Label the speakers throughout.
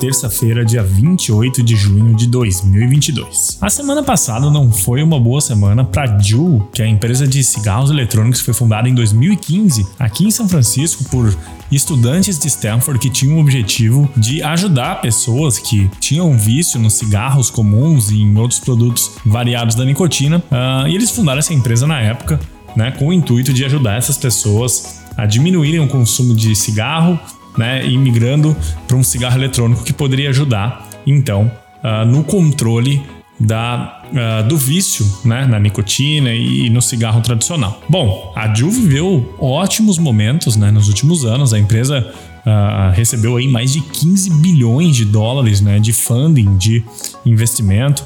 Speaker 1: Terça-feira, dia 28 de junho de 2022. A semana passada não foi uma boa semana para Juul, que é a empresa de cigarros eletrônicos que foi fundada em 2015 aqui em São Francisco por estudantes de Stanford que tinham o objetivo de ajudar pessoas que tinham vício nos cigarros comuns e em outros produtos variados da nicotina. Uh, e eles fundaram essa empresa na época né, com o intuito de ajudar essas pessoas a diminuírem o consumo de cigarro né, e migrando para um cigarro eletrônico que poderia ajudar, então, uh, no controle da, uh, do vício né, na nicotina e no cigarro tradicional. Bom, a Ju viveu ótimos momentos né, nos últimos anos. A empresa uh, recebeu aí mais de 15 bilhões de dólares né, de funding, de investimento,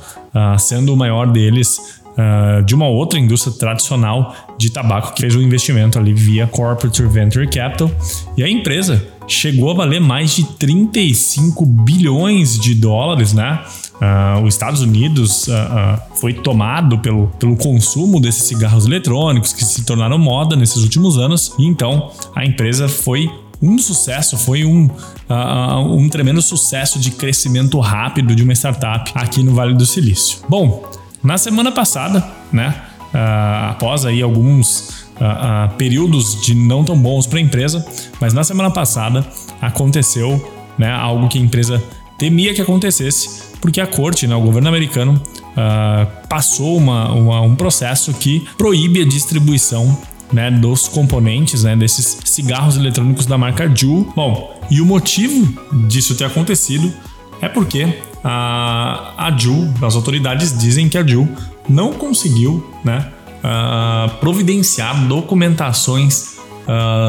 Speaker 1: sendo o maior deles Uh, de uma outra indústria tradicional de tabaco que fez um investimento ali via Corporate Venture Capital. E a empresa chegou a valer mais de 35 bilhões de dólares, né? Uh, os Estados Unidos uh, uh, foi tomado pelo, pelo consumo desses cigarros eletrônicos que se tornaram moda nesses últimos anos, e então a empresa foi um sucesso, foi um, um tremendo sucesso de crescimento rápido de uma startup aqui no Vale do Silício. Bom, na semana passada, né, após aí alguns uh, uh, períodos de não tão bons para a empresa, mas na semana passada aconteceu né, algo que a empresa temia que acontecesse, porque a corte, né, o governo americano, uh, passou uma, uma, um processo que proíbe a distribuição né, dos componentes né, desses cigarros eletrônicos da marca Juul. Bom, e o motivo disso ter acontecido é porque a, a as autoridades dizem que a Juul não conseguiu né, providenciar documentações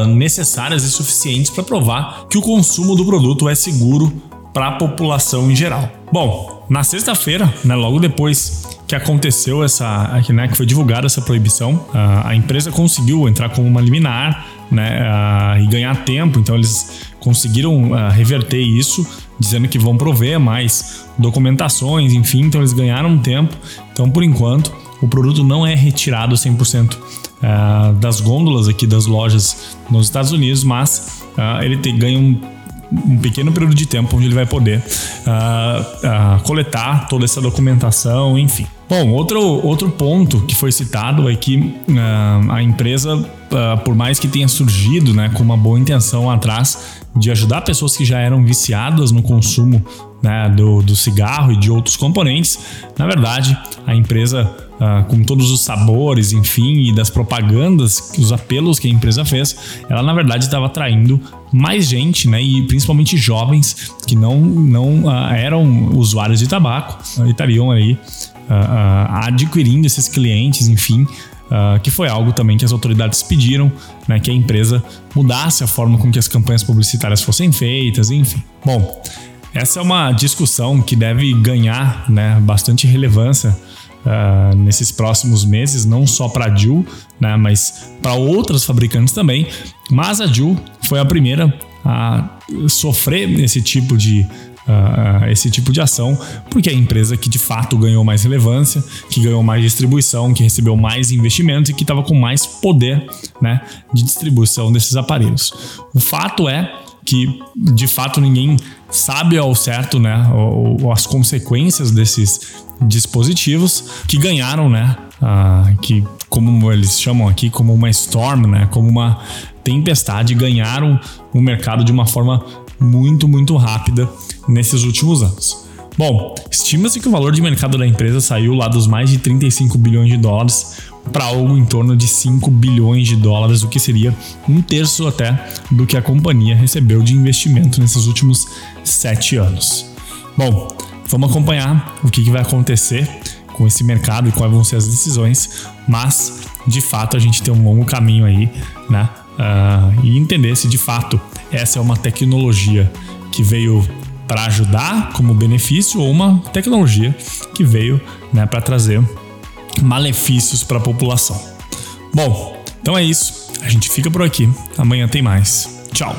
Speaker 1: necessárias e suficientes para provar que o consumo do produto é seguro para a população em geral. Bom, na sexta-feira, né, logo depois que aconteceu essa, né, que foi divulgada essa proibição, a empresa conseguiu entrar com uma liminar né, e ganhar tempo. Então eles conseguiram uh, reverter isso, dizendo que vão prover mais documentações, enfim. Então eles ganharam tempo. Então por enquanto o produto não é retirado 100% uh, das gôndolas aqui das lojas nos Estados Unidos, mas uh, ele te, ganha um, um, pequeno período de tempo onde ele vai poder uh, coletar toda essa documentação, enfim. Bom, outro, outro ponto que foi citado é que a empresa, por mais que tenha surgido né, com uma boa intenção atrás de ajudar pessoas que já eram viciadas no consumo né, do, do cigarro e de outros componentes, na verdade, a empresa Uh, com todos os sabores, enfim, e das propagandas, os apelos que a empresa fez, ela na verdade estava atraindo mais gente, né, e principalmente jovens que não, não uh, eram usuários de tabaco uh, e estariam aí adquirindo esses clientes, enfim. que foi algo também que as autoridades pediram, né, que a empresa mudasse a forma com que as campanhas publicitárias fossem feitas, enfim. Bom, essa é uma discussão que deve ganhar né, bastante relevância uh, nesses próximos meses, não só para a Juul, né, mas para outras fabricantes também. Mas a Juul foi a primeira a sofrer esse tipo de Uh, esse tipo de ação, porque é a empresa que de fato ganhou mais relevância, que ganhou mais distribuição, que recebeu mais investimentos e que estava com mais poder né, de distribuição desses aparelhos. O fato é que de fato ninguém sabe ao certo né, ou, ou as consequências desses dispositivos que ganharam, né, uh, que como eles chamam aqui como uma storm, né, como uma tempestade, ganharam o mercado de uma forma muito muito rápida nesses últimos anos. Bom, estima-se que o valor de mercado da empresa saiu lá dos mais de 35 bilhões de dólares para algo em torno de 5 bilhões de dólares, o que seria um terço até do que a companhia recebeu de investimento nesses últimos sete anos. Bom, vamos acompanhar o que vai acontecer com esse mercado e quais vão ser as decisões, mas de fato a gente tem um longo caminho aí, né? Uh, e entender se de fato essa é uma tecnologia que veio para ajudar como benefício ou uma tecnologia que veio né, para trazer malefícios para a população. Bom, então é isso. A gente fica por aqui. Amanhã tem mais. Tchau.